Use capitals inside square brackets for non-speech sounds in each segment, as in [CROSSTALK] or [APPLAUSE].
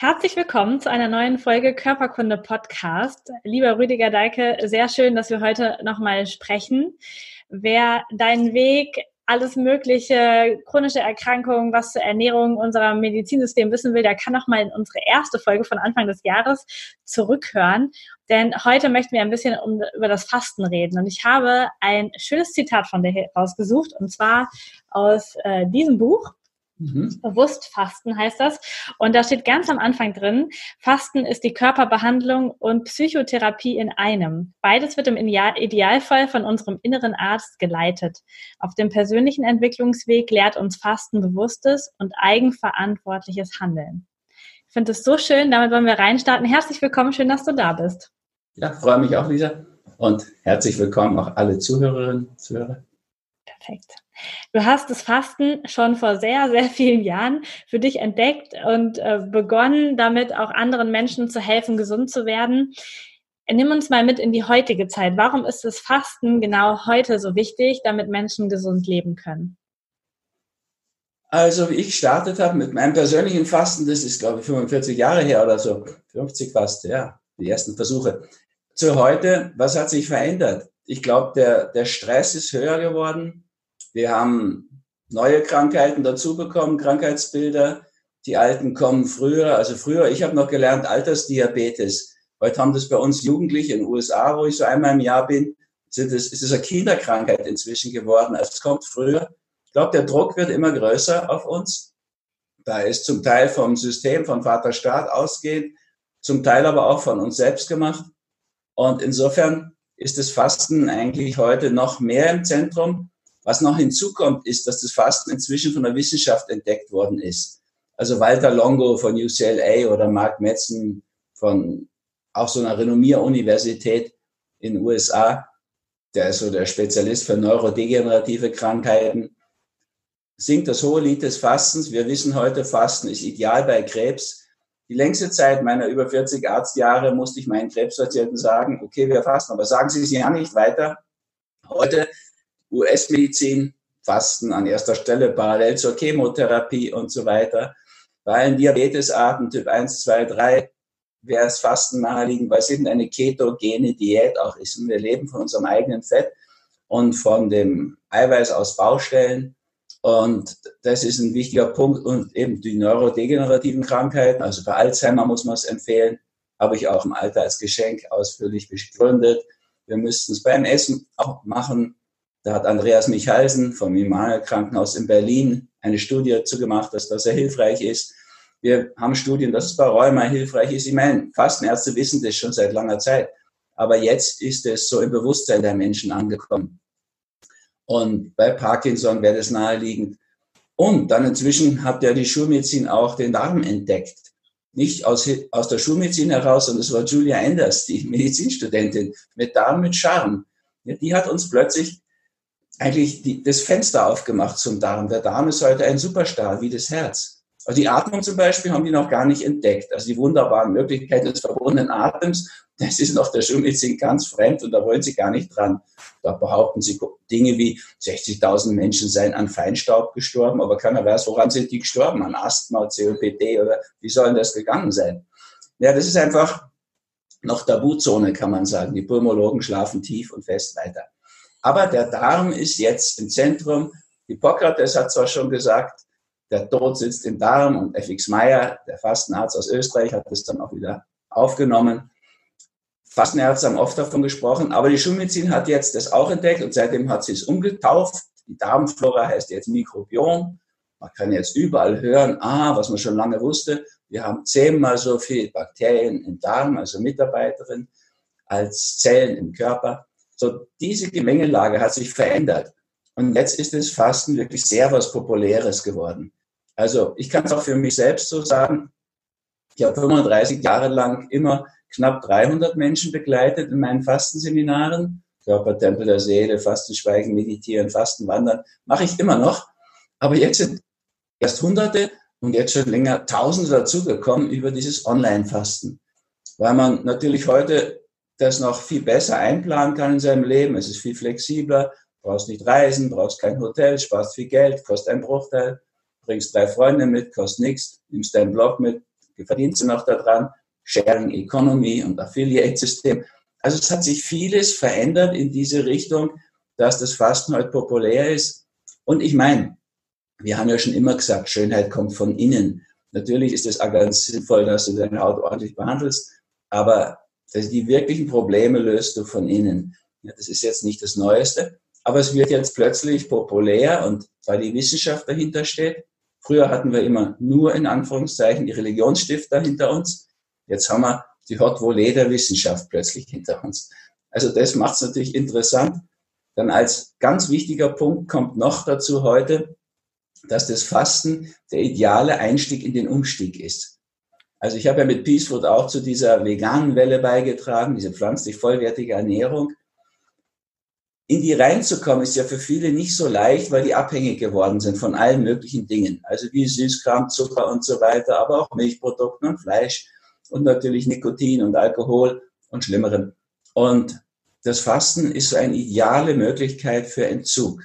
Herzlich willkommen zu einer neuen Folge Körperkunde Podcast. Lieber Rüdiger Deike, sehr schön, dass wir heute nochmal sprechen. Wer deinen Weg, alles mögliche, chronische Erkrankungen, was zur Ernährung unserer Medizinsystem wissen will, der kann nochmal in unsere erste Folge von Anfang des Jahres zurückhören. Denn heute möchten wir ein bisschen um, über das Fasten reden. Und ich habe ein schönes Zitat von dir rausgesucht, und zwar aus äh, diesem Buch. Mhm. Bewusst Fasten heißt das. Und da steht ganz am Anfang drin, Fasten ist die Körperbehandlung und Psychotherapie in einem. Beides wird im Idealfall von unserem inneren Arzt geleitet. Auf dem persönlichen Entwicklungsweg lehrt uns Fasten bewusstes und eigenverantwortliches Handeln. Ich finde es so schön, damit wollen wir reinstarten. Herzlich willkommen, schön, dass du da bist. Ja, freue mich auch, Lisa. Und herzlich willkommen auch alle Zuhörerinnen und Zuhörer. Perfekt. Du hast das Fasten schon vor sehr, sehr vielen Jahren für dich entdeckt und äh, begonnen, damit auch anderen Menschen zu helfen, gesund zu werden. Nimm uns mal mit in die heutige Zeit. Warum ist das Fasten genau heute so wichtig, damit Menschen gesund leben können? Also, wie ich gestartet habe mit meinem persönlichen Fasten, das ist, glaube ich, 45 Jahre her oder so, 50 fast, ja, die ersten Versuche. Zu heute, was hat sich verändert? Ich glaube, der, der Stress ist höher geworden. Wir haben neue Krankheiten dazu bekommen, Krankheitsbilder. Die alten kommen früher. Also früher, ich habe noch gelernt, Altersdiabetes. Heute haben das bei uns Jugendliche in den USA, wo ich so einmal im Jahr bin, sind es, ist es eine Kinderkrankheit inzwischen geworden. Also es kommt früher. Ich glaube, der Druck wird immer größer auf uns. Da ist zum Teil vom System, von Vater Staat ausgehend, zum Teil aber auch von uns selbst gemacht. Und insofern ist das Fasten eigentlich heute noch mehr im Zentrum. Was noch hinzukommt, ist, dass das Fasten inzwischen von der Wissenschaft entdeckt worden ist. Also Walter Longo von UCLA oder Mark Metzen von auch so einer Renommier-Universität in den USA, der ist so der Spezialist für neurodegenerative Krankheiten, singt das hohe Lied des Fastens. Wir wissen heute, Fasten ist ideal bei Krebs. Die längste Zeit meiner über 40 Arztjahre musste ich meinen Krebspatienten sagen, okay, wir fasten, aber sagen Sie es ja nicht weiter. Heute US-Medizin, Fasten an erster Stelle, parallel zur Chemotherapie und so weiter. Bei allen Diabetesarten Typ 1, 2, 3 wäre es Fasten naheliegend, weil es eben eine ketogene Diät auch ist. Und wir leben von unserem eigenen Fett und von dem Eiweiß aus Baustellen. Und das ist ein wichtiger Punkt. Und eben die neurodegenerativen Krankheiten, also bei Alzheimer muss man es empfehlen, habe ich auch im Alter als Geschenk ausführlich begründet. Wir müssten es beim Essen auch machen. Da hat Andreas Michalsen vom Immanuel Krankenhaus in Berlin eine Studie dazu gemacht, dass das sehr hilfreich ist. Wir haben Studien, dass es bei Rheuma hilfreich ist. Ich meine, Fastenärzte wissen das schon seit langer Zeit. Aber jetzt ist es so im Bewusstsein der Menschen angekommen. Und bei Parkinson wäre das naheliegend. Und dann inzwischen hat ja die Schulmedizin auch den Darm entdeckt. Nicht aus, aus der Schulmedizin heraus, sondern es war Julia Enders, die [LAUGHS] Medizinstudentin mit Darm mit Charme. Ja, die hat uns plötzlich eigentlich die, das Fenster aufgemacht zum Darm. Der Darm ist heute ein Superstar, wie das Herz. Also die Atmung zum Beispiel haben die noch gar nicht entdeckt. Also die wunderbaren Möglichkeiten des verbundenen Atems, das ist noch der Schulmedizin ganz fremd und da wollen sie gar nicht dran. Da behaupten sie Dinge wie 60.000 Menschen seien an Feinstaub gestorben, aber keiner weiß, woran sind die gestorben? An Asthma, COPD oder wie sollen das gegangen sein? Ja, das ist einfach noch Tabuzone, kann man sagen. Die Pulmologen schlafen tief und fest weiter. Aber der Darm ist jetzt im Zentrum. Hippokrates hat zwar schon gesagt, der Tod sitzt im Darm und FX Meyer, der Fastenarzt aus Österreich, hat das dann auch wieder aufgenommen. Fastenärzte haben oft davon gesprochen, aber die Schulmedizin hat jetzt das auch entdeckt und seitdem hat sie es umgetauft. Die Darmflora heißt jetzt Mikrobiom. Man kann jetzt überall hören, ah, was man schon lange wusste. Wir haben zehnmal so viele Bakterien im Darm, also Mitarbeiterin, als Zellen im Körper. So, diese Gemengelage hat sich verändert. Und jetzt ist das Fasten wirklich sehr was Populäres geworden. Also ich kann es auch für mich selbst so sagen. Ich habe 35 Jahre lang immer knapp 300 Menschen begleitet in meinen Fastenseminaren. Körper, Tempel der Seele, Fasten, Schweigen, Meditieren, Fasten, Wandern, mache ich immer noch. Aber jetzt sind erst Hunderte und jetzt schon länger Tausende dazugekommen über dieses Online-Fasten. Weil man natürlich heute das noch viel besser einplanen kann in seinem Leben. Es ist viel flexibler, brauchst nicht reisen, brauchst kein Hotel, sparst viel Geld, kostet einen Bruchteil, bringst drei Freunde mit, kostet nichts, nimmst deinen Blog mit, verdienst du noch daran, Sharing Economy und Affiliate-System. Also es hat sich vieles verändert in diese Richtung, dass das Fasten heute populär ist. Und ich meine, wir haben ja schon immer gesagt, Schönheit kommt von innen. Natürlich ist es auch ganz sinnvoll, dass du deine Haut ordentlich behandelst, aber die wirklichen Probleme löst du von innen. Ja, das ist jetzt nicht das Neueste, aber es wird jetzt plötzlich populär und weil die Wissenschaft dahinter steht. Früher hatten wir immer nur in Anführungszeichen die Religionsstifter hinter uns. Jetzt haben wir die Hot Volley der Wissenschaft plötzlich hinter uns. Also das macht es natürlich interessant. Dann als ganz wichtiger Punkt kommt noch dazu heute, dass das Fasten der ideale Einstieg in den Umstieg ist. Also ich habe ja mit Peace Food auch zu dieser veganen Welle beigetragen, diese pflanzlich vollwertige Ernährung. In die reinzukommen ist ja für viele nicht so leicht, weil die abhängig geworden sind von allen möglichen Dingen. Also wie Süßkram, Zucker und so weiter, aber auch Milchprodukten und Fleisch und natürlich Nikotin und Alkohol und Schlimmeren. Und das Fasten ist so eine ideale Möglichkeit für Entzug.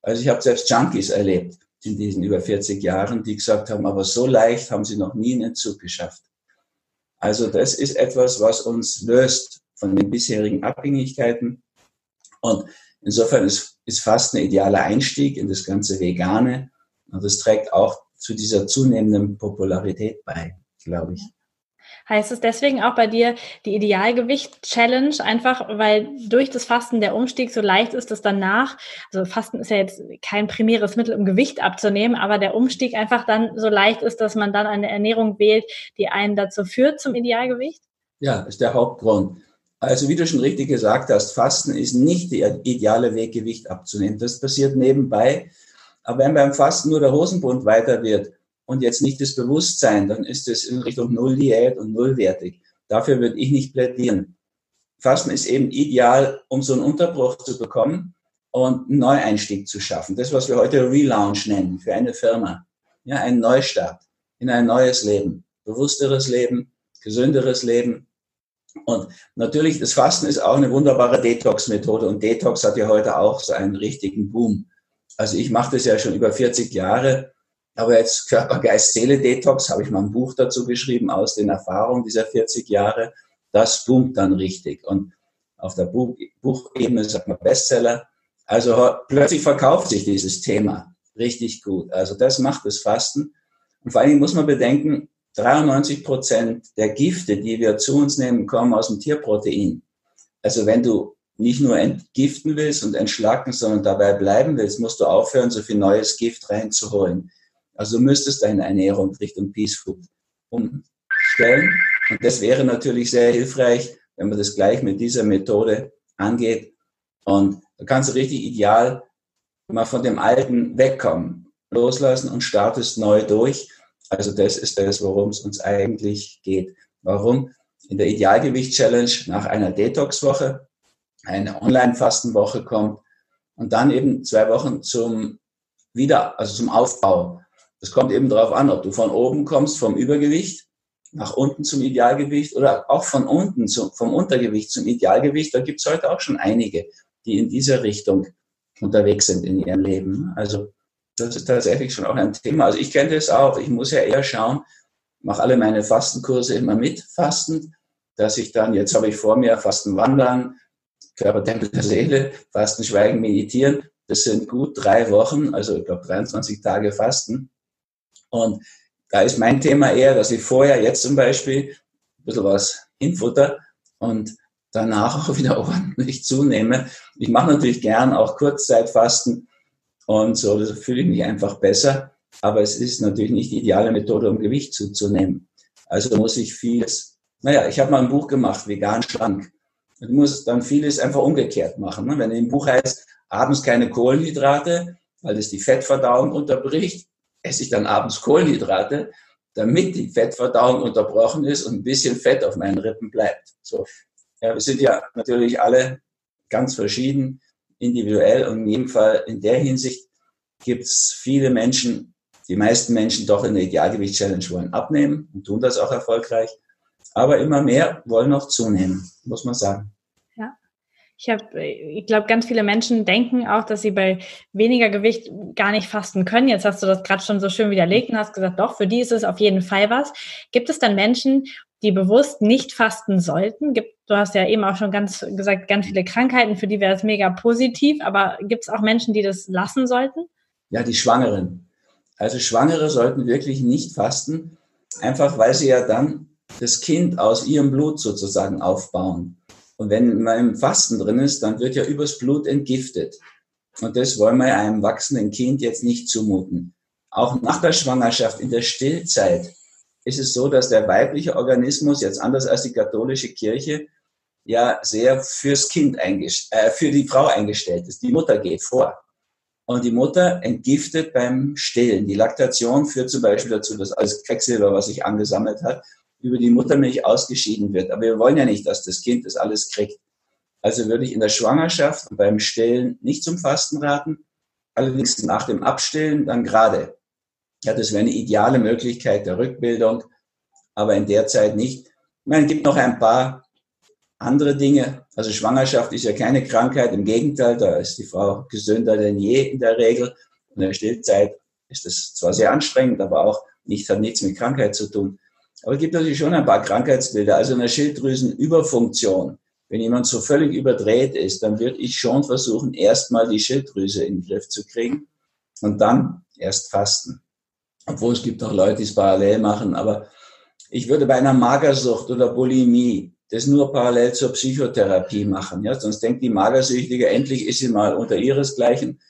Also ich habe selbst Junkies erlebt in diesen über 40 Jahren, die gesagt haben, aber so leicht haben sie noch nie einen Entzug geschafft. Also das ist etwas, was uns löst von den bisherigen Abhängigkeiten. Und insofern ist, ist Fasten ein idealer Einstieg in das ganze Vegane. Und das trägt auch zu dieser zunehmenden Popularität bei, glaube ich. Heißt es deswegen auch bei dir die Idealgewicht-Challenge, einfach weil durch das Fasten der Umstieg so leicht ist, dass danach, also Fasten ist ja jetzt kein primäres Mittel, um Gewicht abzunehmen, aber der Umstieg einfach dann so leicht ist, dass man dann eine Ernährung wählt, die einen dazu führt zum Idealgewicht? Ja, ist der Hauptgrund. Also wie du schon richtig gesagt hast, Fasten ist nicht der ideale Weg, Gewicht abzunehmen. Das passiert nebenbei. Aber wenn beim Fasten nur der Hosenbund weiter wird, und jetzt nicht das Bewusstsein, dann ist es in Richtung Null-Diät und nullwertig. Dafür würde ich nicht plädieren. Fasten ist eben ideal, um so einen Unterbruch zu bekommen und einen Neueinstieg zu schaffen. Das, was wir heute Relaunch nennen für eine Firma. Ja, ein Neustart in ein neues Leben. Bewussteres Leben, gesünderes Leben. Und natürlich, das Fasten ist auch eine wunderbare Detox-Methode. Und Detox hat ja heute auch so einen richtigen Boom. Also ich mache das ja schon über 40 Jahre aber jetzt Körper, Geist, Seele Detox, habe ich mal ein Buch dazu geschrieben aus den Erfahrungen dieser 40 Jahre. Das boomt dann richtig. Und auf der Buch, Buchebene sagt man Bestseller. Also plötzlich verkauft sich dieses Thema richtig gut. Also das macht das Fasten. Und vor allen Dingen muss man bedenken, 93 Prozent der Gifte, die wir zu uns nehmen, kommen aus dem Tierprotein. Also wenn du nicht nur entgiften willst und entschlacken, sondern dabei bleiben willst, musst du aufhören, so viel neues Gift reinzuholen. Also du müsstest deine Ernährung Richtung Peace Food umstellen. Und das wäre natürlich sehr hilfreich, wenn man das gleich mit dieser Methode angeht. Und da kannst du richtig ideal mal von dem Alten wegkommen, loslassen und startest neu durch. Also das ist das, worum es uns eigentlich geht. Warum? In der Idealgewicht-Challenge nach einer Detox-Woche eine Online-Fastenwoche kommt und dann eben zwei Wochen zum Wieder, also zum Aufbau es kommt eben darauf an, ob du von oben kommst vom Übergewicht nach unten zum Idealgewicht oder auch von unten zum, vom Untergewicht zum Idealgewicht. Da gibt es heute auch schon einige, die in dieser Richtung unterwegs sind in ihrem Leben. Also das ist tatsächlich schon auch ein Thema. Also ich kenne das auch. Ich muss ja eher schauen, mache alle meine Fastenkurse immer mit, fastend, dass ich dann, jetzt habe ich vor mir Fasten wandern, Körpertempel der Seele, Fasten schweigen, meditieren. Das sind gut drei Wochen, also ich glaube 23 Tage Fasten. Und da ist mein Thema eher, dass ich vorher jetzt zum Beispiel ein bisschen was hinfutter und danach [LAUGHS] auch wieder ordentlich zunehme. Ich mache natürlich gern auch Kurzzeitfasten und so, da fühle ich mich einfach besser. Aber es ist natürlich nicht die ideale Methode, um Gewicht zuzunehmen. Also muss ich vieles, naja, ich habe mal ein Buch gemacht, vegan schlank. Du musst dann vieles einfach umgekehrt machen. Ne? Wenn im Buch heißt, abends keine Kohlenhydrate, weil das die Fettverdauung unterbricht, esse ich dann abends Kohlenhydrate, damit die Fettverdauung unterbrochen ist und ein bisschen Fett auf meinen Rippen bleibt. So. Ja, wir sind ja natürlich alle ganz verschieden, individuell und in jedem Fall in der Hinsicht gibt es viele Menschen, die meisten Menschen doch in der Idealgewicht-Challenge wollen abnehmen und tun das auch erfolgreich. Aber immer mehr wollen noch zunehmen, muss man sagen. Ich habe, ich glaube, ganz viele Menschen denken auch, dass sie bei weniger Gewicht gar nicht fasten können. Jetzt hast du das gerade schon so schön widerlegt und hast gesagt, doch, für die ist es auf jeden Fall was. Gibt es dann Menschen, die bewusst nicht fasten sollten? Gibt, du hast ja eben auch schon ganz gesagt, ganz viele Krankheiten, für die wäre es mega positiv, aber gibt es auch Menschen, die das lassen sollten? Ja, die Schwangeren. Also Schwangere sollten wirklich nicht fasten, einfach weil sie ja dann das Kind aus ihrem Blut sozusagen aufbauen. Und wenn man im Fasten drin ist, dann wird ja übers Blut entgiftet. Und das wollen wir einem wachsenden Kind jetzt nicht zumuten. Auch nach der Schwangerschaft, in der Stillzeit, ist es so, dass der weibliche Organismus, jetzt anders als die katholische Kirche, ja sehr fürs Kind äh, für die Frau eingestellt ist. Die Mutter geht vor. Und die Mutter entgiftet beim Stillen. Die Laktation führt zum Beispiel dazu, dass alles Quecksilber, was sich angesammelt hat, über die Muttermilch ausgeschieden wird. Aber wir wollen ja nicht, dass das Kind das alles kriegt. Also würde ich in der Schwangerschaft und beim Stillen nicht zum Fasten raten. Allerdings nach dem Abstillen dann gerade. Ja, das wäre eine ideale Möglichkeit der Rückbildung, aber in der Zeit nicht. Ich meine, es gibt noch ein paar andere Dinge. Also Schwangerschaft ist ja keine Krankheit. Im Gegenteil, da ist die Frau gesünder denn je in der Regel. In der Stillzeit ist das zwar sehr anstrengend, aber auch nicht, hat nichts mit Krankheit zu tun. Aber es gibt natürlich schon ein paar Krankheitsbilder. Also eine Schilddrüsenüberfunktion. Wenn jemand so völlig überdreht ist, dann würde ich schon versuchen, erstmal die Schilddrüse in den Griff zu kriegen und dann erst fasten. Obwohl es gibt auch Leute, die es parallel machen. Aber ich würde bei einer Magersucht oder Bulimie das nur parallel zur Psychotherapie machen. Ja? Sonst denkt die Magersüchtige, endlich ist sie mal unter ihresgleichen.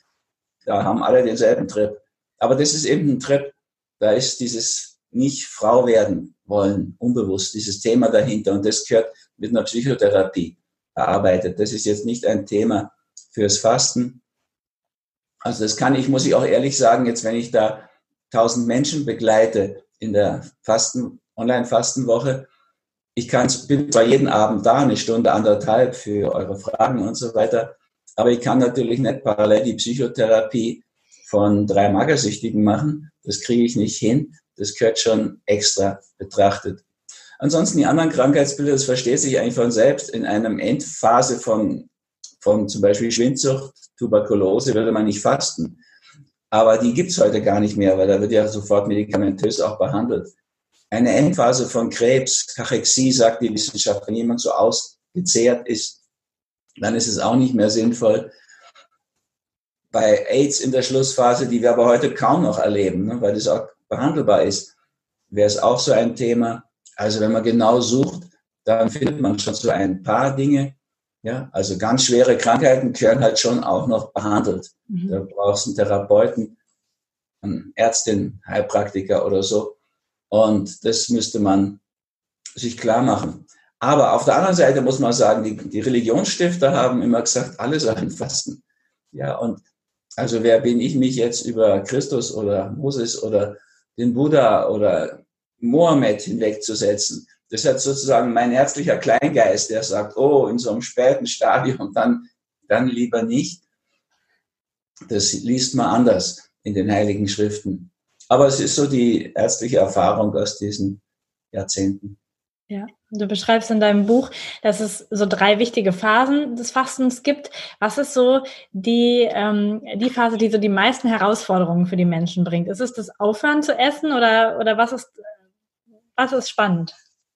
Da haben alle denselben Trip. Aber das ist eben ein Trip. Da ist dieses nicht Frau werden wollen, unbewusst, dieses Thema dahinter. Und das gehört mit einer Psychotherapie erarbeitet. Das ist jetzt nicht ein Thema fürs Fasten. Also das kann ich, muss ich auch ehrlich sagen, jetzt wenn ich da tausend Menschen begleite in der Fasten, Online-Fastenwoche, ich kann bin zwar jeden Abend da, eine Stunde, anderthalb für eure Fragen und so weiter, aber ich kann natürlich nicht parallel die Psychotherapie von drei Magersüchtigen machen. Das kriege ich nicht hin. Das gehört schon extra betrachtet. Ansonsten die anderen Krankheitsbilder, das versteht sich eigentlich von selbst. In einer Endphase von, von zum Beispiel Schwindsucht, Tuberkulose würde man nicht fasten. Aber die gibt's heute gar nicht mehr, weil da wird ja sofort medikamentös auch behandelt. Eine Endphase von Krebs, Kachexie, sagt die Wissenschaft, wenn jemand so ausgezehrt ist, dann ist es auch nicht mehr sinnvoll. Bei AIDS in der Schlussphase, die wir aber heute kaum noch erleben, ne, weil das auch behandelbar ist, wäre es auch so ein Thema. Also wenn man genau sucht, dann findet man schon so ein paar Dinge. Ja, also ganz schwere Krankheiten können halt schon auch noch behandelt. Mhm. Da brauchst du einen Therapeuten, einen Ärztin, Heilpraktiker oder so. Und das müsste man sich klar machen. Aber auf der anderen Seite muss man sagen, die, die Religionsstifter haben immer gesagt, alle sollen fasten. Ja, und also wer bin ich mich jetzt über Christus oder Moses oder den Buddha oder Mohammed hinwegzusetzen. Das hat sozusagen mein herzlicher Kleingeist, der sagt, oh, in so einem späten Stadium, dann, dann lieber nicht. Das liest man anders in den Heiligen Schriften. Aber es ist so die ärztliche Erfahrung aus diesen Jahrzehnten. Ja, du beschreibst in deinem Buch, dass es so drei wichtige Phasen des Fastens gibt. Was ist so die, ähm, die Phase, die so die meisten Herausforderungen für die Menschen bringt? Ist es das Aufhören zu essen oder, oder was, ist, was ist spannend?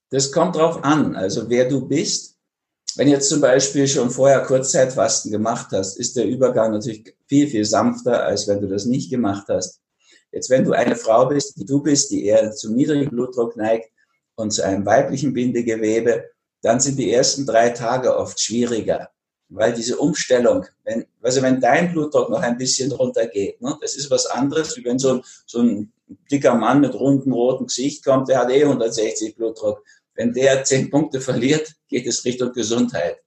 Das kommt drauf an, also wer du bist. Wenn jetzt zum Beispiel schon vorher Kurzzeitfasten gemacht hast, ist der Übergang natürlich viel, viel sanfter, als wenn du das nicht gemacht hast. Jetzt, wenn du eine Frau bist, die du bist, die eher zum niedrigen Blutdruck neigt, und zu einem weiblichen Bindegewebe, dann sind die ersten drei Tage oft schwieriger, weil diese Umstellung, wenn, also wenn dein Blutdruck noch ein bisschen runtergeht, ne, das ist was anderes, wie wenn so ein, so ein dicker Mann mit rundem roten Gesicht kommt, der hat eh 160 Blutdruck. Wenn der 10 Punkte verliert, geht es Richtung Gesundheit.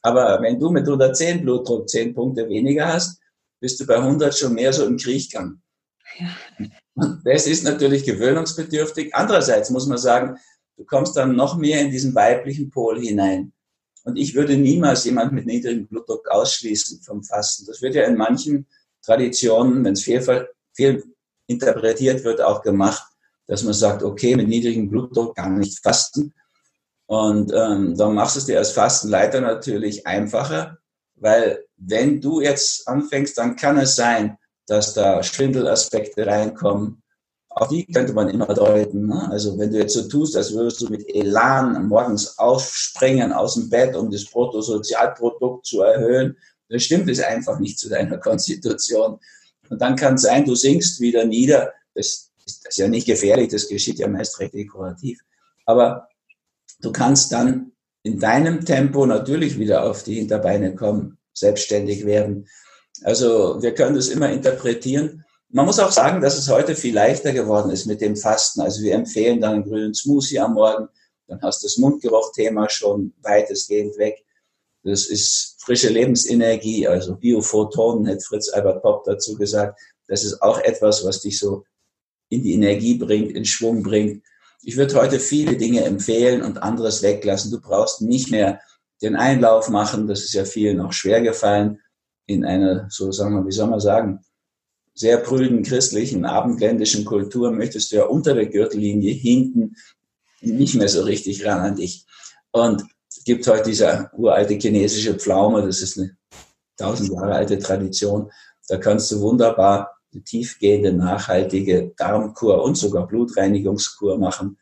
Aber wenn du mit 110 Blutdruck 10 Punkte weniger hast, bist du bei 100 schon mehr so im Kriechgang. Ja. Das ist natürlich gewöhnungsbedürftig. Andererseits muss man sagen, du kommst dann noch mehr in diesen weiblichen Pol hinein. Und ich würde niemals jemand mit niedrigem Blutdruck ausschließen vom Fasten. Das wird ja in manchen Traditionen, wenn es viel, viel interpretiert wird, auch gemacht, dass man sagt, okay, mit niedrigem Blutdruck gar nicht fasten. Und ähm, dann machst du es dir als Fastenleiter natürlich einfacher, weil wenn du jetzt anfängst, dann kann es sein, dass da Schwindelaspekte reinkommen. Auf die könnte man immer deuten. Ne? Also wenn du jetzt so tust, als würdest du mit Elan morgens aufspringen aus dem Bett, um das Bruttosozialprodukt zu erhöhen, dann stimmt es einfach nicht zu deiner [LAUGHS] Konstitution. Und dann kann es sein, du sinkst wieder nieder. Das, das ist ja nicht gefährlich, das geschieht ja meist recht dekorativ. Aber du kannst dann in deinem Tempo natürlich wieder auf die Hinterbeine kommen, selbstständig werden. Also wir können das immer interpretieren. Man muss auch sagen, dass es heute viel leichter geworden ist mit dem Fasten. Also wir empfehlen dann einen grünen Smoothie am Morgen, dann hast du das Mundgeruchthema schon weitestgehend weg. Das ist frische Lebensenergie, also Biophotonen, hat Fritz Albert Popp dazu gesagt. Das ist auch etwas, was dich so in die Energie bringt, in Schwung bringt. Ich würde heute viele Dinge empfehlen und anderes weglassen. Du brauchst nicht mehr den Einlauf machen. Das ist ja vielen auch schwer gefallen in einer, so sagen wir, wie soll man sagen, sehr prüden christlichen, abendländischen Kultur möchtest du ja unter der Gürtellinie hinten nicht mehr so richtig ran an dich. Und es gibt heute diese uralte chinesische Pflaume, das ist eine tausend Jahre alte Tradition. Da kannst du wunderbar eine tiefgehende, nachhaltige Darmkur und sogar Blutreinigungskur machen.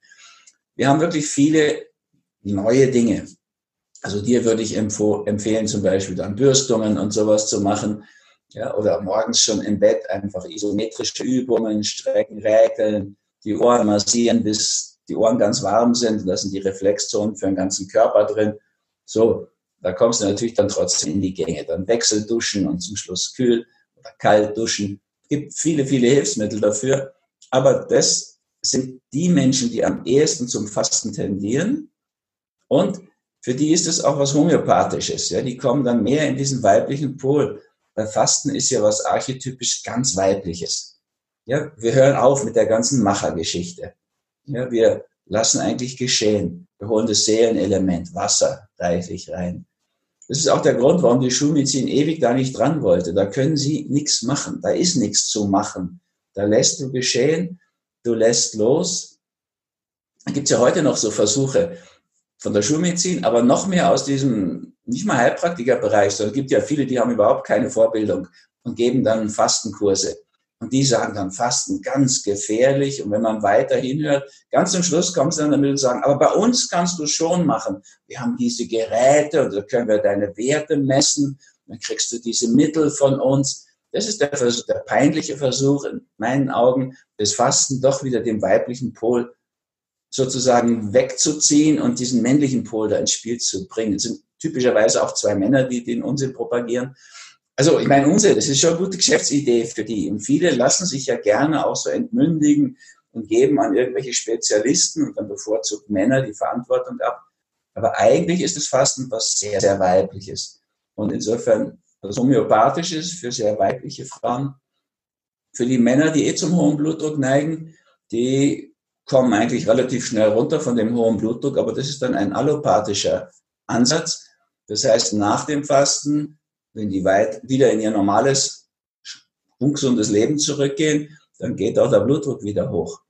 Wir haben wirklich viele neue Dinge. Also dir würde ich empfehlen, zum Beispiel dann Bürstungen und sowas zu machen. Ja, oder morgens schon im Bett einfach isometrische Übungen, strecken, räkeln, die Ohren massieren, bis die Ohren ganz warm sind. Da sind die Reflexzonen für den ganzen Körper drin. So, da kommst du natürlich dann trotzdem in die Gänge. Dann Wechselduschen und zum Schluss kühl oder kalt duschen. Es gibt viele, viele Hilfsmittel dafür. Aber das sind die Menschen, die am ehesten zum Fasten tendieren. Und für die ist es auch was Homöopathisches. Ja? Die kommen dann mehr in diesen weiblichen Pol. Weil Fasten ist ja was archetypisch ganz Weibliches. Ja, wir hören auf mit der ganzen Machergeschichte. Ja, wir lassen eigentlich geschehen. Wir holen das Seelenelement, Wasser reichlich rein. Das ist auch der Grund, warum die Schulmedizin ewig da nicht dran wollte. Da können sie nichts machen. Da ist nichts zu machen. Da lässt du geschehen. Du lässt los. Da gibt es ja heute noch so Versuche von der Schulmedizin, aber noch mehr aus diesem, nicht mal Heilpraktikerbereich, sondern es gibt ja viele, die haben überhaupt keine Vorbildung und geben dann Fastenkurse. Und die sagen dann Fasten ganz gefährlich. Und wenn man weiter hinhört, ganz zum Schluss kommen sie dann damit und sagen, aber bei uns kannst du schon machen. Wir haben diese Geräte und da können wir deine Werte messen. Dann kriegst du diese Mittel von uns. Das ist der, Versuch, der peinliche Versuch in meinen Augen, das Fasten doch wieder dem weiblichen Pol sozusagen wegzuziehen und diesen männlichen Pol da ins Spiel zu bringen. Es sind typischerweise auch zwei Männer, die den Unsinn propagieren. Also ich meine, Unsinn, das ist schon eine gute Geschäftsidee für die. Und viele lassen sich ja gerne auch so entmündigen und geben an irgendwelche Spezialisten und dann bevorzugt Männer die Verantwortung ab. Aber eigentlich ist das Fasten was sehr, sehr weibliches. Und insofern was homöopathisches für sehr weibliche Frauen. Für die Männer, die eh zum hohen Blutdruck neigen, die kommen eigentlich relativ schnell runter von dem hohen Blutdruck, aber das ist dann ein allopathischer Ansatz. Das heißt, nach dem Fasten, wenn die weit wieder in ihr normales, ungesundes Leben zurückgehen, dann geht auch der Blutdruck wieder hoch.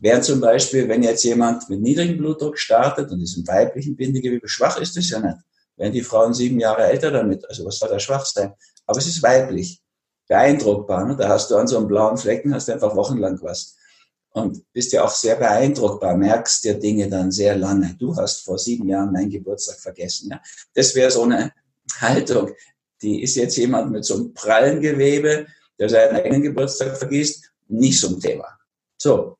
Während zum Beispiel, wenn jetzt jemand mit niedrigem Blutdruck startet und diesem weiblichen Bindegewebe schwach ist, es ja nicht. Werden die Frauen sieben Jahre älter damit, also was soll da schwach sein? Aber es ist weiblich, beeindruckbar. Ne? Da hast du an so einem blauen Flecken, hast du einfach wochenlang was und bist ja auch sehr beeindruckbar, merkst dir Dinge dann sehr lange. Du hast vor sieben Jahren meinen Geburtstag vergessen. Ja? Das wäre so eine [LAUGHS] Haltung. Die ist jetzt jemand mit so einem prallen Gewebe, der seinen eigenen Geburtstag vergisst, nicht so ein Thema. So.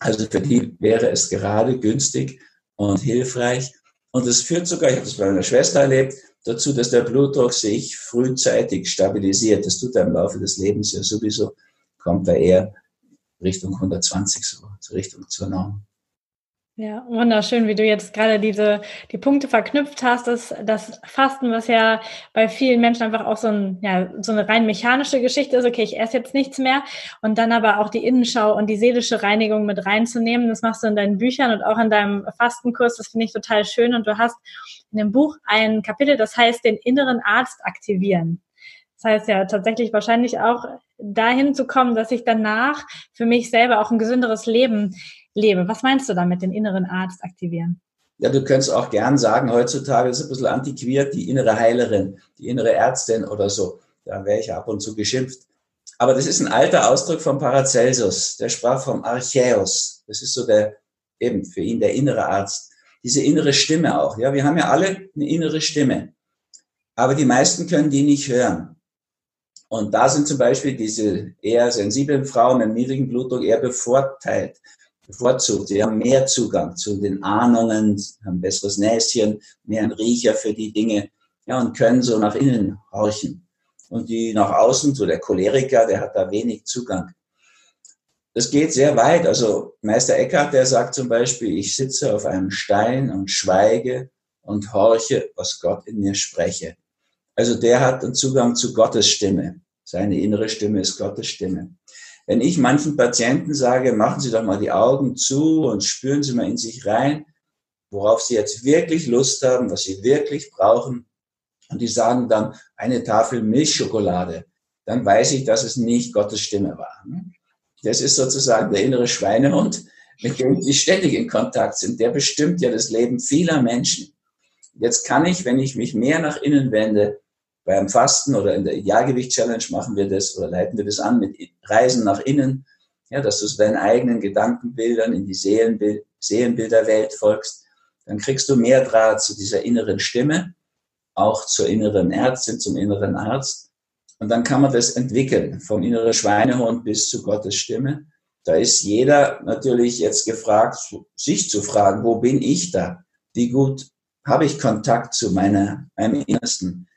Also für die wäre es gerade günstig und hilfreich. Und es führt sogar, ich habe das bei meiner Schwester erlebt, dazu, dass der Blutdruck sich frühzeitig stabilisiert. Das tut er im Laufe des Lebens ja sowieso, kommt er eher Richtung 120, so Richtung zur Norm. Ja, wunderschön, wie du jetzt gerade diese die Punkte verknüpft hast, dass das Fasten, was ja bei vielen Menschen einfach auch so ein ja so eine rein mechanische Geschichte ist. Okay, ich esse jetzt nichts mehr und dann aber auch die Innenschau und die seelische Reinigung mit reinzunehmen. Das machst du in deinen Büchern und auch in deinem Fastenkurs. Das finde ich total schön. Und du hast in dem Buch ein Kapitel, das heißt den inneren Arzt aktivieren. Das heißt ja tatsächlich wahrscheinlich auch dahin zu kommen, dass ich danach für mich selber auch ein gesünderes Leben lebe. Was meinst du damit, den inneren Arzt aktivieren? Ja, du könntest auch gern sagen, heutzutage ist ein bisschen antiquiert, die innere Heilerin, die innere Ärztin oder so. Da wäre ich ab und zu geschimpft. Aber das ist ein alter Ausdruck von Paracelsus. Der sprach vom Archäus. Das ist so der, eben für ihn der innere Arzt. Diese innere Stimme auch. Ja, wir haben ja alle eine innere Stimme. Aber die meisten können die nicht hören. Und da sind zum Beispiel diese eher sensiblen Frauen mit niedrigen Blutdruck eher bevorteilt bevorzugt. Sie haben mehr Zugang zu den Ahnungen, haben besseres Näschen, mehr einen Riecher für die Dinge, ja, und können so nach innen horchen. Und die nach außen, so der Choleriker, der hat da wenig Zugang. Das geht sehr weit. Also Meister Eckhart, der sagt zum Beispiel, ich sitze auf einem Stein und schweige und horche, was Gott in mir spreche. Also der hat einen Zugang zu Gottes Stimme. Seine innere Stimme ist Gottes Stimme. Wenn ich manchen Patienten sage, machen Sie doch mal die Augen zu und spüren Sie mal in sich rein, worauf Sie jetzt wirklich Lust haben, was Sie wirklich brauchen, und die sagen dann eine Tafel Milchschokolade, dann weiß ich, dass es nicht Gottes Stimme war. Das ist sozusagen der innere Schweinehund, mit dem Sie ständig in Kontakt sind. Der bestimmt ja das Leben vieler Menschen. Jetzt kann ich, wenn ich mich mehr nach innen wende, beim Fasten oder in der Idealgewicht-Challenge machen wir das oder leiten wir das an mit Reisen nach innen, ja, dass du deinen eigenen Gedankenbildern in die Seelenbild, Seelenbilderwelt folgst. Dann kriegst du mehr Draht zu dieser inneren Stimme, auch zur inneren Ärztin, zum inneren Arzt. Und dann kann man das entwickeln, vom inneren Schweinehund bis zu Gottes Stimme. Da ist jeder natürlich jetzt gefragt, sich zu fragen, wo bin ich da? Wie gut habe ich Kontakt zu meiner, meinem Innersten?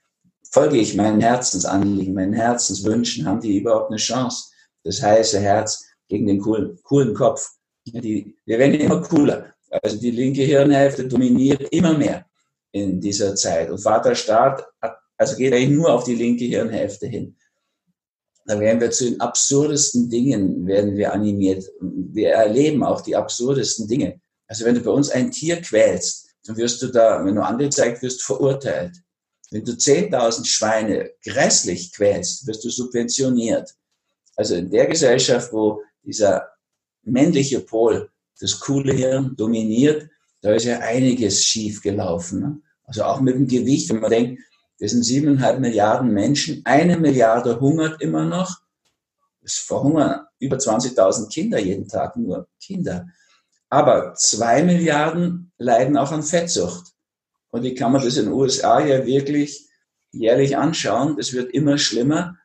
Folge ich meinen Herzensanliegen, meinen Herzenswünschen, haben die überhaupt eine Chance? Das heiße Herz gegen den coolen, coolen Kopf. Die, wir werden immer cooler. Also die linke Hirnhälfte dominiert immer mehr in dieser Zeit. Und Vater Staat also geht eigentlich nur auf die linke Hirnhälfte hin. Da werden wir zu den absurdesten Dingen werden wir animiert. Wir erleben auch die absurdesten Dinge. Also wenn du bei uns ein Tier quälst, dann wirst du da, wenn du angezeigt wirst, verurteilt. Wenn du 10.000 Schweine grässlich quälst, wirst du subventioniert. Also in der Gesellschaft, wo dieser männliche Pol, das coole Hirn dominiert, da ist ja einiges schief gelaufen. Ne? Also auch mit dem Gewicht, wenn man denkt, wir sind siebeneinhalb Milliarden Menschen, eine Milliarde hungert immer noch. Es verhungern über 20.000 Kinder jeden Tag, nur Kinder. Aber zwei Milliarden leiden auch an Fettsucht. Und ich kann mir das in den USA ja wirklich jährlich anschauen. Das wird immer schlimmer.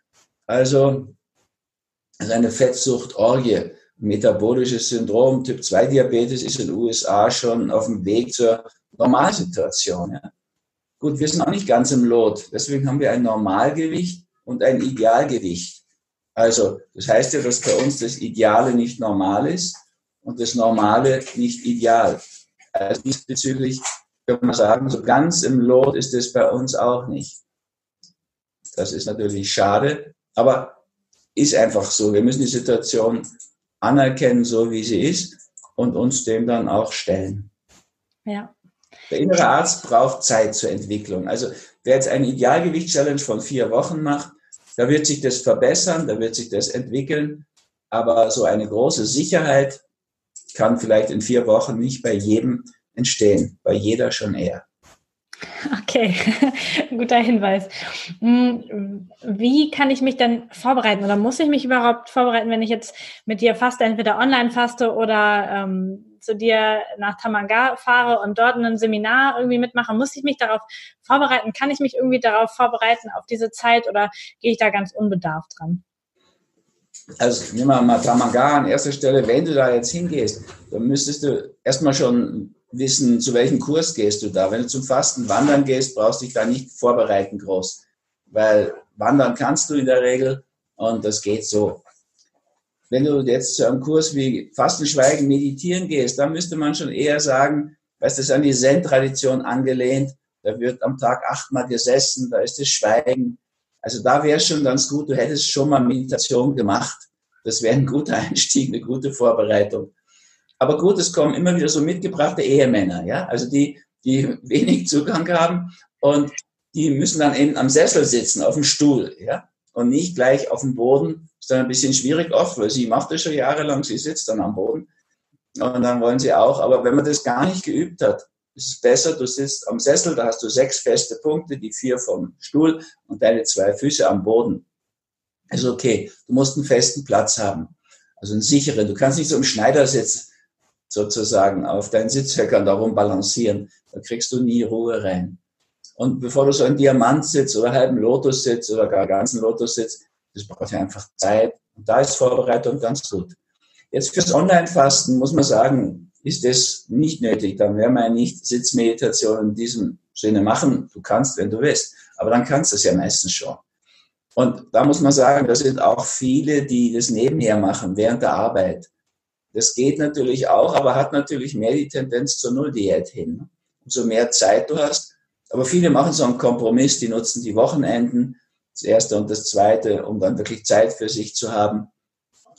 Also, also eine Fettsuchtorgie, metabolisches Syndrom, Typ 2 Diabetes ist in den USA schon auf dem Weg zur Normalsituation. Ja. Gut, wir sind auch nicht ganz im Lot. Deswegen haben wir ein Normalgewicht und ein Idealgewicht. Also, das heißt ja, dass bei uns das Ideale nicht normal ist und das Normale nicht ideal. Also diesbezüglich kann man sagen, so ganz im Lot ist es bei uns auch nicht. Das ist natürlich schade, aber ist einfach so. Wir müssen die Situation anerkennen, so wie sie ist und uns dem dann auch stellen. Ja. Der innere Arzt braucht Zeit zur Entwicklung. Also wer jetzt eine Idealgewicht-Challenge von vier Wochen macht, da wird sich das verbessern, da wird sich das entwickeln. Aber so eine große Sicherheit kann vielleicht in vier Wochen nicht bei jedem entstehen, bei jeder schon eher. Okay, [LAUGHS] guter Hinweis. Hm, wie kann ich mich denn vorbereiten oder muss ich mich überhaupt vorbereiten, wenn ich jetzt mit dir faste, entweder online faste oder ähm, zu dir nach Tamanga fahre und dort ein Seminar irgendwie mitmache? Muss ich mich darauf vorbereiten? Kann ich mich irgendwie darauf vorbereiten, auf diese Zeit oder gehe ich da ganz unbedarft dran? Also nehmen wir mal Tamanga an erster Stelle. Wenn du da jetzt hingehst, dann müsstest du erstmal schon wissen, zu welchem Kurs gehst du da. Wenn du zum Fasten wandern gehst, brauchst du dich da nicht vorbereiten groß, weil wandern kannst du in der Regel und das geht so. wenn du jetzt zu einem Kurs wie Fasten, Schweigen, Meditieren gehst, dann müsste man schon eher sagen, weißt du, das ist an die Zen-Tradition angelehnt. Da wird am Tag achtmal gesessen, da ist das Schweigen. Also da wäre es schon ganz gut, du hättest schon mal Meditation gemacht. Das wäre ein guter Einstieg, eine gute Vorbereitung. Aber gut, es kommen immer wieder so mitgebrachte Ehemänner, ja, also die, die [LAUGHS] wenig Zugang haben und die müssen dann eben am Sessel sitzen, auf dem Stuhl, ja, und nicht gleich auf dem Boden. Ist dann ein bisschen schwierig oft, weil sie macht das schon jahrelang, sie sitzt dann am Boden. Und dann wollen sie auch, aber wenn man das gar nicht geübt hat, ist es besser, du sitzt am Sessel, da hast du sechs feste Punkte, die vier vom Stuhl und deine zwei Füße am Boden. Also okay, du musst einen festen Platz haben, also einen sicheren. Du kannst nicht so im Schneidersitz sozusagen auf deinen Sitzhöckern darum balancieren. Da kriegst du nie Ruhe rein. Und bevor du so einen Diamant sitzt oder halben Lotus sitzt oder gar ganzen Lotus sitzt, das braucht ja einfach Zeit. Und da ist Vorbereitung ganz gut. Jetzt fürs Online-Fasten muss man sagen, ist das nicht nötig. Dann werden wir nicht Sitzmeditation in diesem Sinne machen. Du kannst, wenn du willst. Aber dann kannst du es ja meistens schon. Und da muss man sagen, da sind auch viele, die das nebenher machen, während der Arbeit. Das geht natürlich auch, aber hat natürlich mehr die Tendenz zur Nulldiät hin. Umso mehr Zeit du hast. Aber viele machen so einen Kompromiss, die nutzen die Wochenenden, das erste und das zweite, um dann wirklich Zeit für sich zu haben.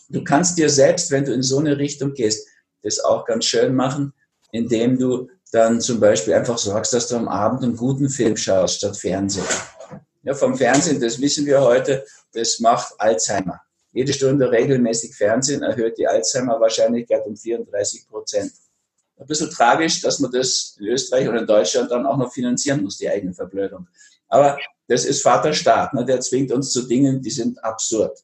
Du kannst dir selbst, wenn du in so eine Richtung gehst, das auch ganz schön machen, indem du dann zum Beispiel einfach sorgst, dass du am Abend einen guten Film schaust statt Fernsehen. Ja, vom Fernsehen, das wissen wir heute, das macht Alzheimer. Jede Stunde regelmäßig Fernsehen erhöht die Alzheimer-Wahrscheinlichkeit um 34 Prozent. Ein bisschen tragisch, dass man das in Österreich oder in Deutschland dann auch noch finanzieren muss, die eigene Verblödung. Aber das ist Vaterstaat, ne? der zwingt uns zu Dingen, die sind absurd.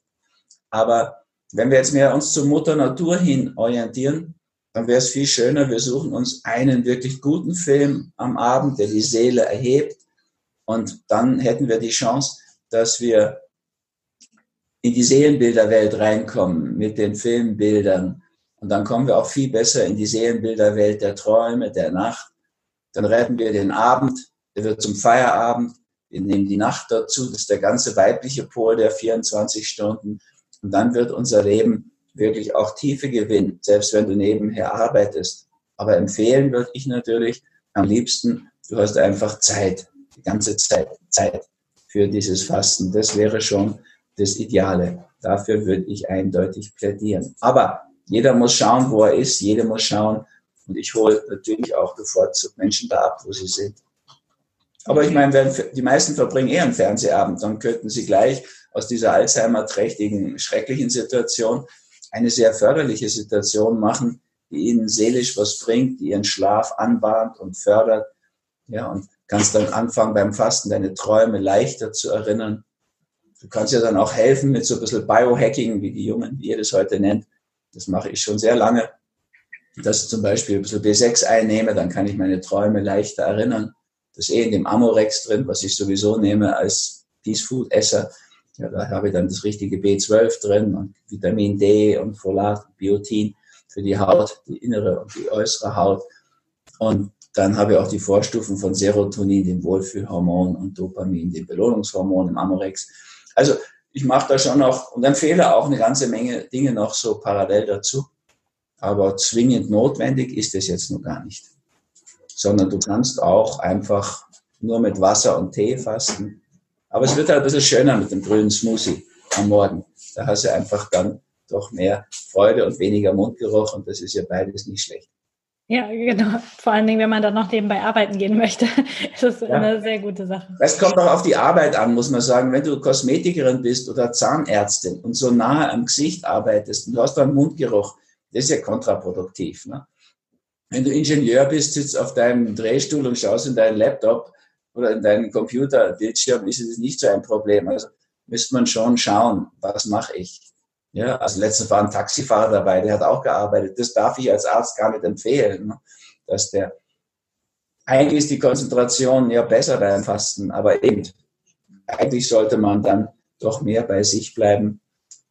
Aber wenn wir jetzt mehr uns zur Mutter Natur hin orientieren, dann wäre es viel schöner, wir suchen uns einen wirklich guten Film am Abend, der die Seele erhebt. Und dann hätten wir die Chance, dass wir in die Seelenbilderwelt reinkommen mit den Filmbildern. Und dann kommen wir auch viel besser in die Seelenbilderwelt der Träume, der Nacht. Dann retten wir den Abend, der wird zum Feierabend. Wir nehmen die Nacht dazu, das ist der ganze weibliche Pol der 24 Stunden. Und dann wird unser Leben wirklich auch Tiefe gewinnen, selbst wenn du nebenher arbeitest. Aber empfehlen würde ich natürlich am liebsten, du hast einfach Zeit, die ganze Zeit, Zeit für dieses Fasten. Das wäre schon das Ideale. Dafür würde ich eindeutig plädieren. Aber jeder muss schauen, wo er ist, jeder muss schauen. Und ich hole natürlich auch bevorzugt Menschen da ab, wo sie sind. Aber ich meine, die meisten verbringen eher einen Fernsehabend, dann könnten sie gleich aus dieser Alzheimer-trächtigen, schrecklichen Situation eine sehr förderliche Situation machen, die ihnen seelisch was bringt, die ihren Schlaf anbahnt und fördert. Ja, und kannst dann anfangen beim Fasten deine Träume leichter zu erinnern. Du kannst ja dann auch helfen mit so ein bisschen Biohacking, wie die Jungen, wie ihr das heute nennt. Das mache ich schon sehr lange. Dass ich zum Beispiel ein bisschen B6 einnehme, dann kann ich meine Träume leichter erinnern. Das ist eh in dem Amorex drin, was ich sowieso nehme als Peace Food Esser. Ja, da habe ich dann das richtige B12 drin und Vitamin D und Folat, Biotin für die Haut, die innere und die äußere Haut. Und dann habe ich auch die Vorstufen von Serotonin, dem Wohlfühlhormon, und Dopamin, dem Belohnungshormon im Amorex. Also ich mache da schon noch und empfehle auch eine ganze Menge Dinge noch so parallel dazu. Aber zwingend notwendig ist es jetzt nur gar nicht. Sondern du kannst auch einfach nur mit Wasser und Tee fasten aber es wird halt ein bisschen schöner mit dem grünen Smoothie am Morgen. Da hast du einfach dann doch mehr Freude und weniger Mundgeruch und das ist ja beides nicht schlecht. Ja, genau. Vor allen Dingen, wenn man dann noch nebenbei arbeiten gehen möchte, [LAUGHS] ist das ja. eine sehr gute Sache. Es kommt auch auf die Arbeit an, muss man sagen. Wenn du Kosmetikerin bist oder Zahnärztin und so nahe am Gesicht arbeitest und du hast dann Mundgeruch, das ist ja kontraproduktiv. Ne? Wenn du Ingenieur bist, sitzt auf deinem Drehstuhl und schaust in deinen Laptop, oder in deinem Computerbildschirm ist es nicht so ein Problem. Also müsste man schon schauen, was mache ich. Ja, also letztens war ein Taxifahrer dabei, der hat auch gearbeitet. Das darf ich als Arzt gar nicht empfehlen, ne? dass der eigentlich ist die Konzentration ja besser beim Fasten, aber eben eigentlich sollte man dann doch mehr bei sich bleiben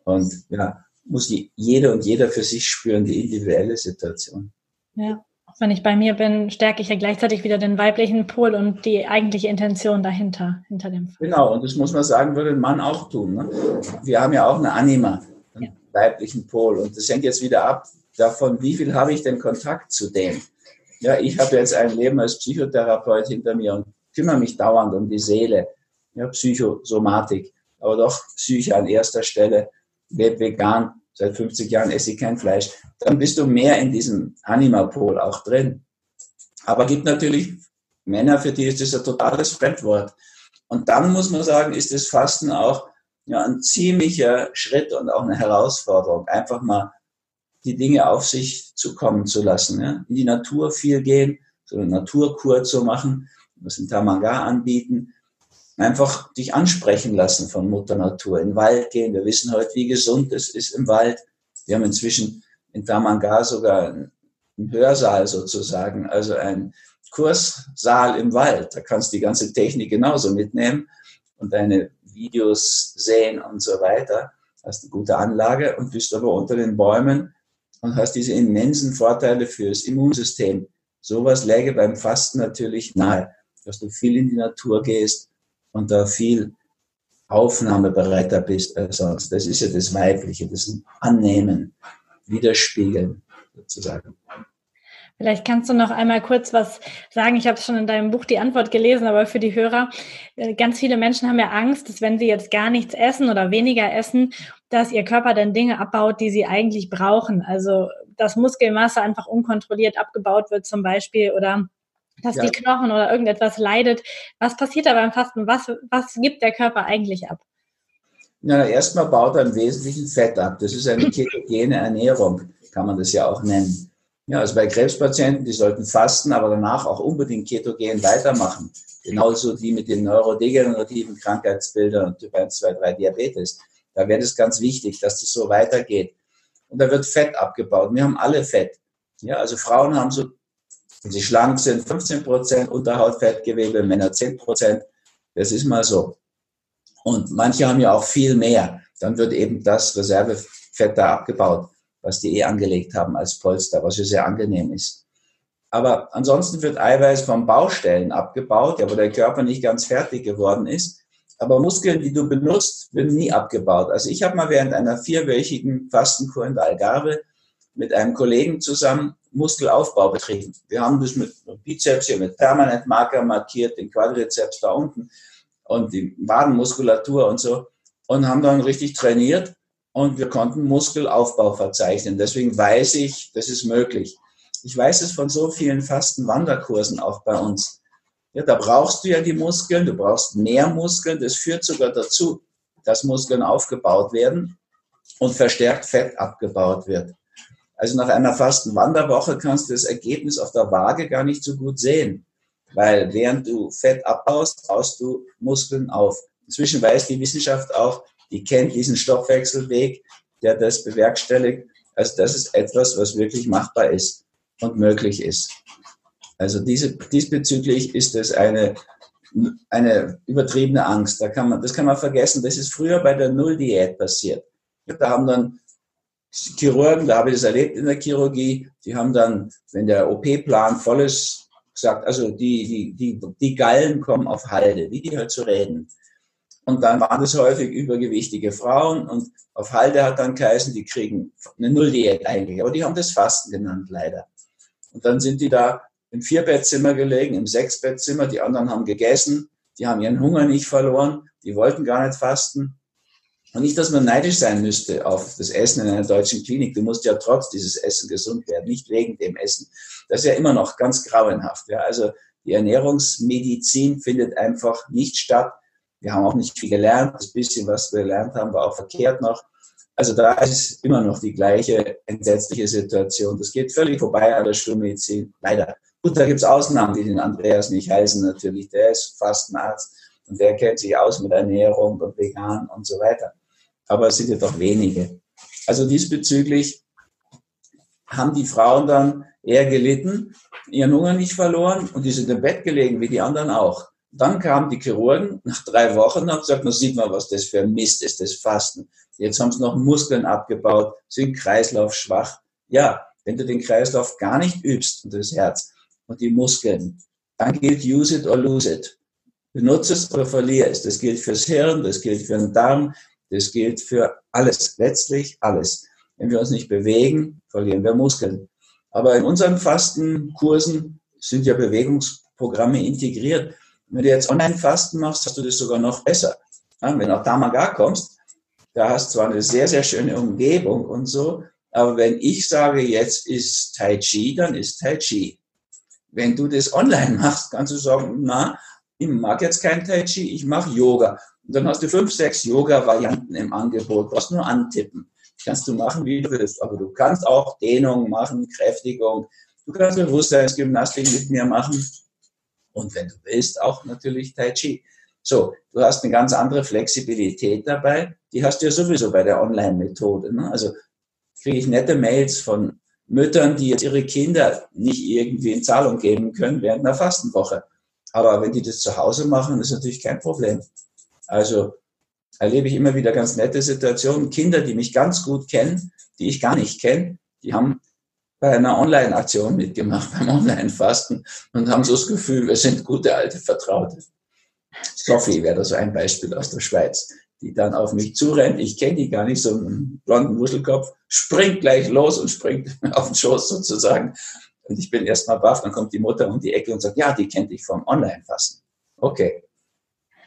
und ja, muss jeder und jeder für sich spüren, die individuelle Situation. Ja wenn ich bei mir bin, stärke ich ja gleichzeitig wieder den weiblichen Pol und die eigentliche Intention dahinter, hinter dem. Genau, und das muss man sagen, würde ein Mann auch tun. Ne? Wir haben ja auch eine Anima. Weiblichen Pol. Und das hängt jetzt wieder ab davon, wie viel habe ich denn Kontakt zu dem. Ja, ich habe jetzt ein Leben als Psychotherapeut hinter mir und kümmere mich dauernd um die Seele. Ja, Psychosomatik, aber doch Psyche an erster Stelle. Lebe vegan, seit 50 Jahren esse ich kein Fleisch. Dann bist du mehr in diesem Animapol auch drin. Aber gibt natürlich Männer, für die ist das ein totales Fremdwort. Und dann muss man sagen, ist das Fasten auch ja, ein ziemlicher Schritt und auch eine Herausforderung, einfach mal die Dinge auf sich zukommen zu lassen. Ja? In die Natur viel gehen, so eine Naturkur zu machen, was in Tamanga anbieten. Einfach dich ansprechen lassen von Mutter Natur, in den Wald gehen. Wir wissen heute, wie gesund es ist im Wald. Wir haben inzwischen in Tamanga sogar einen Hörsaal sozusagen, also ein Kurssaal im Wald. Da kannst du die ganze Technik genauso mitnehmen und deine Videos sehen und so weiter. Hast eine gute Anlage und bist aber unter den Bäumen und hast diese immensen Vorteile fürs Immunsystem. Sowas läge beim Fasten natürlich nahe, dass du viel in die Natur gehst und da viel aufnahmebereiter bist als sonst. Das ist ja das Weibliche, das Annehmen, Widerspiegeln sozusagen. Vielleicht kannst du noch einmal kurz was sagen. Ich habe schon in deinem Buch die Antwort gelesen, aber für die Hörer, äh, ganz viele Menschen haben ja Angst, dass wenn sie jetzt gar nichts essen oder weniger essen, dass ihr Körper dann Dinge abbaut, die sie eigentlich brauchen. Also dass Muskelmasse einfach unkontrolliert abgebaut wird zum Beispiel oder dass ja. die Knochen oder irgendetwas leidet. Was passiert da beim Fasten? Was, was gibt der Körper eigentlich ab? Na, erstmal baut er im Wesentlichen Fett ab. Das ist eine ketogene Ernährung, kann man das ja auch nennen. Ja, also bei Krebspatienten, die sollten fasten, aber danach auch unbedingt ketogen weitermachen. Genauso wie mit den neurodegenerativen Krankheitsbildern und Typ 1, 2, 3 Diabetes. Da wäre es ganz wichtig, dass das so weitergeht. Und da wird Fett abgebaut. Wir haben alle Fett. Ja, also Frauen haben so, wenn sie schlank sind, 15 Prozent Unterhautfettgewebe, Männer 10 Prozent. Das ist mal so. Und manche haben ja auch viel mehr. Dann wird eben das Reservefett da abgebaut was die eh angelegt haben als Polster, was ja sehr angenehm ist. Aber ansonsten wird Eiweiß von Baustellen abgebaut, ja, wo der Körper nicht ganz fertig geworden ist. Aber Muskeln, die du benutzt, werden nie abgebaut. Also ich habe mal während einer vierwöchigen Fastenkur in der Algarve mit einem Kollegen zusammen Muskelaufbau betrieben. Wir haben das mit Bizeps hier mit Permanentmarker markiert, den Quadrizeps da unten und die Wadenmuskulatur und so und haben dann richtig trainiert und wir konnten Muskelaufbau verzeichnen. Deswegen weiß ich, das ist möglich. Ich weiß es von so vielen Fasten-Wanderkursen auch bei uns. Ja, da brauchst du ja die Muskeln, du brauchst mehr Muskeln. Das führt sogar dazu, dass Muskeln aufgebaut werden und verstärkt Fett abgebaut wird. Also nach einer Fasten-Wanderwoche kannst du das Ergebnis auf der Waage gar nicht so gut sehen, weil während du Fett abbaust, baust du Muskeln auf. Inzwischen weiß die Wissenschaft auch, die kennt diesen Stoffwechselweg, der das bewerkstelligt. Also das ist etwas, was wirklich machbar ist und möglich ist. Also diese, diesbezüglich ist es eine, eine übertriebene Angst. Da kann man, das kann man vergessen. Das ist früher bei der Nulldiät passiert. Da haben dann Chirurgen, da habe ich das erlebt in der Chirurgie, die haben dann, wenn der OP-Plan voll ist, gesagt, also die, die, die, die Gallen kommen auf Halde, wie die halt zu reden. Und dann waren das häufig übergewichtige Frauen und auf Halde hat dann geheißen, die kriegen eine Nulldiät eigentlich. Aber die haben das Fasten genannt, leider. Und dann sind die da im Vierbettzimmer gelegen, im Sechsbettzimmer. Die anderen haben gegessen, die haben ihren Hunger nicht verloren, die wollten gar nicht fasten. Und nicht, dass man neidisch sein müsste auf das Essen in einer deutschen Klinik. Du musst ja trotz dieses Essen gesund werden, nicht wegen dem Essen. Das ist ja immer noch ganz grauenhaft. Ja. Also die Ernährungsmedizin findet einfach nicht statt wir haben auch nicht viel gelernt. Das bisschen, was wir gelernt haben, war auch verkehrt noch. Also da ist immer noch die gleiche entsetzliche Situation. Das geht völlig vorbei an der Schulmedizin. Leider. Gut, da gibt es Ausnahmen, die den Andreas nicht heißen natürlich. Der ist fast ein Arzt und der kennt sich aus mit Ernährung und vegan und so weiter. Aber es sind ja doch wenige. Also diesbezüglich haben die Frauen dann eher gelitten, ihren Hunger nicht verloren und die sind im Bett gelegen, wie die anderen auch. Dann kamen die Chirurgen nach drei Wochen und haben gesagt, man sieht mal, was das für ein Mist ist, das Fasten. Jetzt haben sie noch Muskeln abgebaut, sind kreislaufschwach. Ja, wenn du den Kreislauf gar nicht übst und das Herz und die Muskeln, dann gilt use it or lose it. Benutze es oder verliere es. Das gilt fürs Hirn, das gilt für den Darm, Das gilt für alles, letztlich alles. Wenn wir uns nicht bewegen, verlieren wir Muskeln. Aber in unseren Fastenkursen sind ja Bewegungsprogramme integriert. Wenn du jetzt Online-Fasten machst, hast du das sogar noch besser. wenn du nach Tamaga kommst, da hast du zwar eine sehr, sehr schöne Umgebung und so, aber wenn ich sage, jetzt ist Tai Chi, dann ist Tai Chi. Wenn du das online machst, kannst du sagen, na, ich mag jetzt kein Tai Chi, ich mache Yoga. Und dann hast du fünf, sechs Yoga-Varianten im Angebot. Du brauchst nur antippen kannst du machen, wie du willst. Aber du kannst auch Dehnung machen, Kräftigung. Du kannst Bewusstseinsgymnastik mit mir machen. Und wenn du willst, auch natürlich Tai Chi. So, du hast eine ganz andere Flexibilität dabei. Die hast du ja sowieso bei der Online-Methode. Ne? Also kriege ich nette Mails von Müttern, die jetzt ihre Kinder nicht irgendwie in Zahlung geben können während einer Fastenwoche. Aber wenn die das zu Hause machen, ist natürlich kein Problem. Also erlebe ich immer wieder ganz nette Situationen. Kinder, die mich ganz gut kennen, die ich gar nicht kenne, die haben bei einer Online-Aktion mitgemacht, [LAUGHS] beim Online-Fasten und haben so das Gefühl, wir sind gute alte Vertraute. Sophie wäre da so ein Beispiel aus der Schweiz, die dann auf mich zurennt. Ich kenne die gar nicht, so einen blonden Muschelkopf, springt gleich los und springt [LAUGHS] auf den Schoß sozusagen. Und ich bin erstmal baff, dann kommt die Mutter um die Ecke und sagt, ja, die kennt dich vom Online-Fasten. Okay.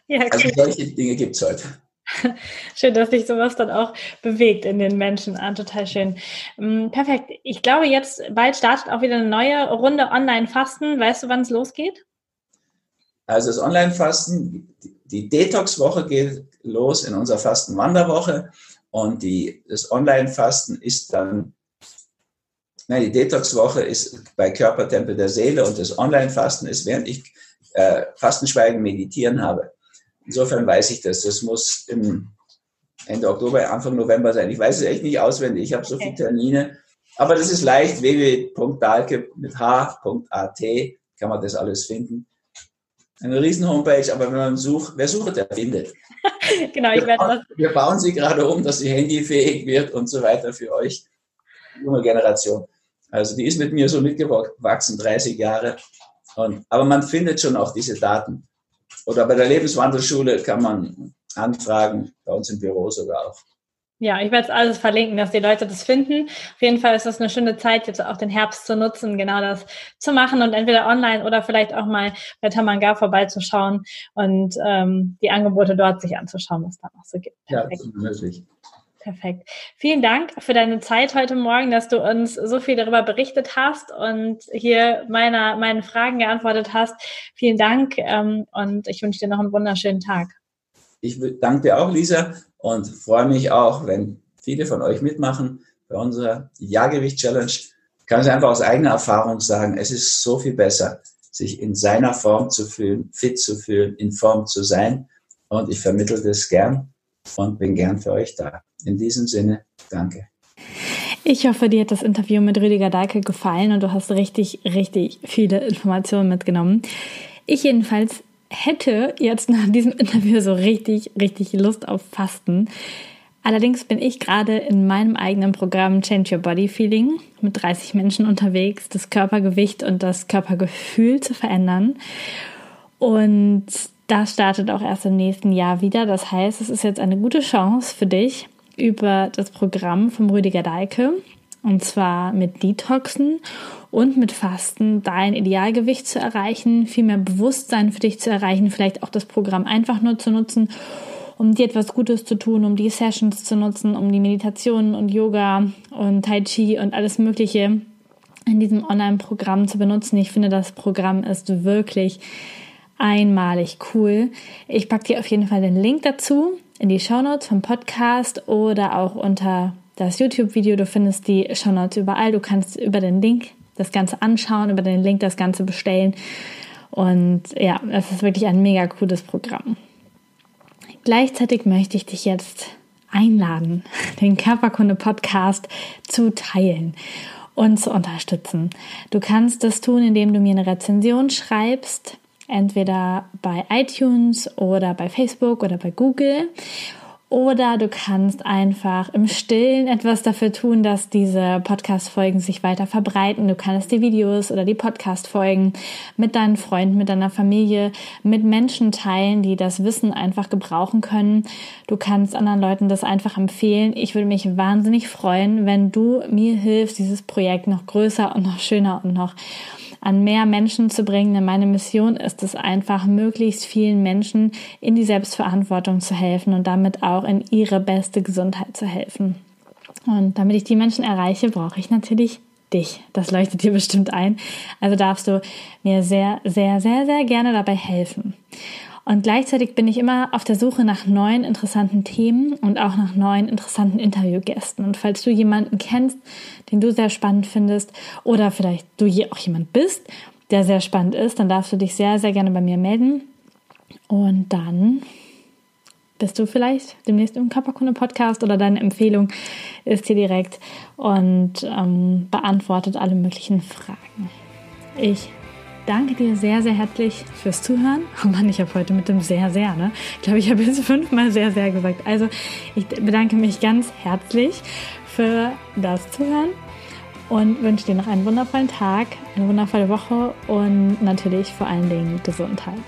Ja, also solche Dinge gibt's heute. [LAUGHS] Schön, dass sich sowas dann auch bewegt in den Menschen. Ah, total schön. Mm, perfekt. Ich glaube, jetzt bald startet auch wieder eine neue Runde Online-Fasten. Weißt du, wann es losgeht? Also das Online-Fasten, die Detox-Woche geht los in unserer Fasten-Wanderwoche und die, das Online-Fasten ist dann, nein, die Detox-Woche ist bei Körpertempel der Seele und das Online-Fasten ist, während ich äh, Fastenschweigen meditieren habe. Insofern weiß ich das. Das muss im Ende Oktober, Anfang November sein. Ich weiß es echt nicht auswendig. Ich habe so viele Termine. Aber das ist leicht. www.dalke mit h.at kann man das alles finden. Eine riesen Homepage, aber wenn man sucht, wer sucht, der findet. [LAUGHS] genau, ich werde das. Wir bauen sie gerade um, dass sie handyfähig wird und so weiter für euch, junge Generation. Also die ist mit mir so mitgewachsen, 30 Jahre. Und, aber man findet schon auch diese Daten. Oder bei der Lebenswandelschule kann man anfragen, bei uns im Büro sogar auch. Ja, ich werde es alles verlinken, dass die Leute das finden. Auf jeden Fall ist das eine schöne Zeit, jetzt auch den Herbst zu nutzen, genau das zu machen und entweder online oder vielleicht auch mal bei Tamanga vorbeizuschauen und ähm, die Angebote dort sich anzuschauen, was es da noch so gibt. Ja, das ist möglich. Perfekt. Vielen Dank für deine Zeit heute Morgen, dass du uns so viel darüber berichtet hast und hier meiner, meinen Fragen geantwortet hast. Vielen Dank ähm, und ich wünsche dir noch einen wunderschönen Tag. Ich danke dir auch, Lisa, und freue mich auch, wenn viele von euch mitmachen bei unserer Ja-Gewicht-Challenge. Kann ich einfach aus eigener Erfahrung sagen, es ist so viel besser, sich in seiner Form zu fühlen, fit zu fühlen, in Form zu sein. Und ich vermittle das gern und bin gern für euch da. In diesem Sinne, danke. Ich hoffe, dir hat das Interview mit Rüdiger Dahlke gefallen und du hast richtig, richtig viele Informationen mitgenommen. Ich jedenfalls hätte jetzt nach diesem Interview so richtig, richtig Lust auf Fasten. Allerdings bin ich gerade in meinem eigenen Programm Change Your Body Feeling mit 30 Menschen unterwegs, das Körpergewicht und das Körpergefühl zu verändern. Und das startet auch erst im nächsten Jahr wieder. Das heißt, es ist jetzt eine gute Chance für dich, über das Programm vom Rüdiger Deike und zwar mit Detoxen und mit Fasten dein Idealgewicht zu erreichen, viel mehr Bewusstsein für dich zu erreichen, vielleicht auch das Programm einfach nur zu nutzen, um dir etwas Gutes zu tun, um die Sessions zu nutzen, um die Meditationen und Yoga und Tai Chi und alles Mögliche in diesem Online-Programm zu benutzen. Ich finde, das Programm ist wirklich einmalig cool. Ich packe dir auf jeden Fall den Link dazu in die Shownotes vom Podcast oder auch unter das YouTube-Video. Du findest die Shownotes überall. Du kannst über den Link das Ganze anschauen, über den Link das Ganze bestellen. Und ja, es ist wirklich ein mega cooles Programm. Gleichzeitig möchte ich dich jetzt einladen, [LAUGHS] den Körperkunde-Podcast zu teilen und zu unterstützen. Du kannst das tun, indem du mir eine Rezension schreibst entweder bei iTunes oder bei Facebook oder bei Google. oder du kannst einfach im Stillen etwas dafür tun, dass diese Podcast-Folgen sich weiter verbreiten. Du kannst die Videos oder die Podcast-Folgen mit deinen Freunden, mit deiner Familie, mit Menschen teilen, die das Wissen einfach gebrauchen können. Du kannst anderen Leuten das einfach empfehlen. Ich würde mich wahnsinnig freuen, wenn du mir hilfst, dieses Projekt noch größer und noch schöner und noch an mehr Menschen zu bringen. Denn meine Mission ist es einfach, möglichst vielen Menschen in die Selbstverantwortung zu helfen und damit auch in ihre beste Gesundheit zu helfen. Und damit ich die Menschen erreiche, brauche ich natürlich dich. Das leuchtet dir bestimmt ein. Also darfst du mir sehr, sehr, sehr, sehr gerne dabei helfen. Und gleichzeitig bin ich immer auf der Suche nach neuen interessanten Themen und auch nach neuen interessanten Interviewgästen. Und falls du jemanden kennst, den du sehr spannend findest oder vielleicht du auch jemand bist, der sehr spannend ist, dann darfst du dich sehr, sehr gerne bei mir melden. Und dann bist du vielleicht demnächst im Körperkunde-Podcast oder deine Empfehlung ist hier direkt und ähm, beantwortet alle möglichen Fragen. Ich danke dir sehr, sehr herzlich fürs Zuhören. Oh Mann, ich habe heute mit dem sehr, sehr, ne? Ich glaube, ich habe jetzt [LAUGHS] fünfmal sehr, sehr gesagt. Also, ich bedanke mich ganz herzlich für das Zuhören und wünsche dir noch einen wundervollen Tag, eine wundervolle Woche und natürlich vor allen Dingen Gesundheit.